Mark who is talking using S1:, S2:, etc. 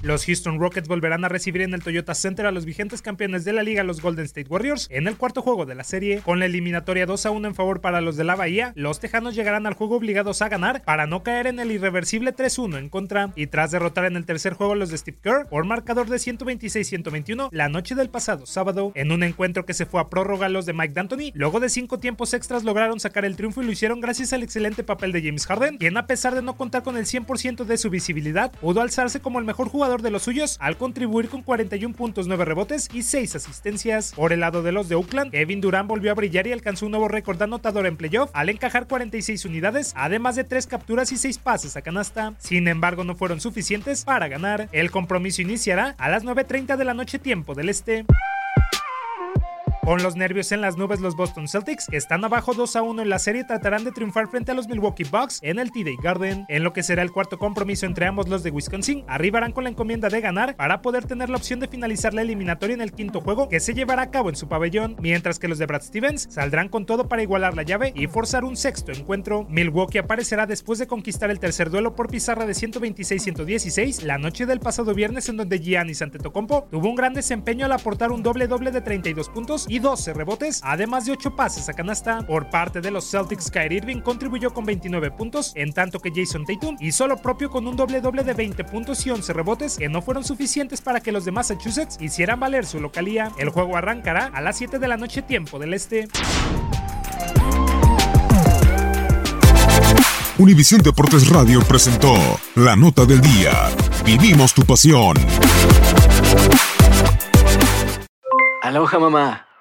S1: Los Houston Rockets volverán a recibir en el Toyota Center a los vigentes campeones de la liga, los Golden State Warriors, en el cuarto juego de la serie. Con la eliminatoria 2 a 1 en favor para los de la Bahía, los Tejanos llegarán al juego obligados a ganar para no caer en el irreversible 3-1 en contra. Y tras derrotar en el tercer juego a los de Steve Kerr por marcador de 126-121 la noche del pasado sábado, en un encuentro que se fue a prórroga los de Mike D'Antoni, luego de cinco tiempos extras lograron sacar el triunfo y lo hicieron gracias al excelente papel de James Harden, quien a pesar de no contar con el 100% de su visibilidad, pudo alzarse como el mejor jugador de los suyos al contribuir con 41 puntos, 9 rebotes y 6 asistencias. Por el lado de los de Oakland, Kevin Durant volvió a brillar y alcanzó un nuevo récord anotador en playoff al encajar 46 unidades, además de 3 capturas y 6 pases a canasta. Sin embargo, no fueron suficientes para ganar. El compromiso iniciará a las 9.30 de la noche tiempo del este. Con los nervios en las nubes, los Boston Celtics, están abajo 2 a 1 en la serie, tratarán de triunfar frente a los Milwaukee Bucks en el TD Garden. En lo que será el cuarto compromiso entre ambos los de Wisconsin, arribarán con la encomienda de ganar para poder tener la opción de finalizar la eliminatoria en el quinto juego que se llevará a cabo en su pabellón, mientras que los de Brad Stevens saldrán con todo para igualar la llave y forzar un sexto encuentro. Milwaukee aparecerá después de conquistar el tercer duelo por pizarra de 126-116 la noche del pasado viernes en donde Giannis Antetokounmpo tuvo un gran desempeño al aportar un doble doble de 32 puntos y 12 rebotes, además de 8 pases a canasta. Por parte de los Celtics, Kyrie Irving contribuyó con 29 puntos, en tanto que Jason Tatum hizo lo propio con un doble doble de 20 puntos y 11 rebotes que no fueron suficientes para que los de Massachusetts hicieran valer su localía. El juego arrancará a las 7 de la noche tiempo del este.
S2: Univisión Deportes Radio presentó La Nota del Día. Vivimos tu pasión.
S3: Aloha mamá.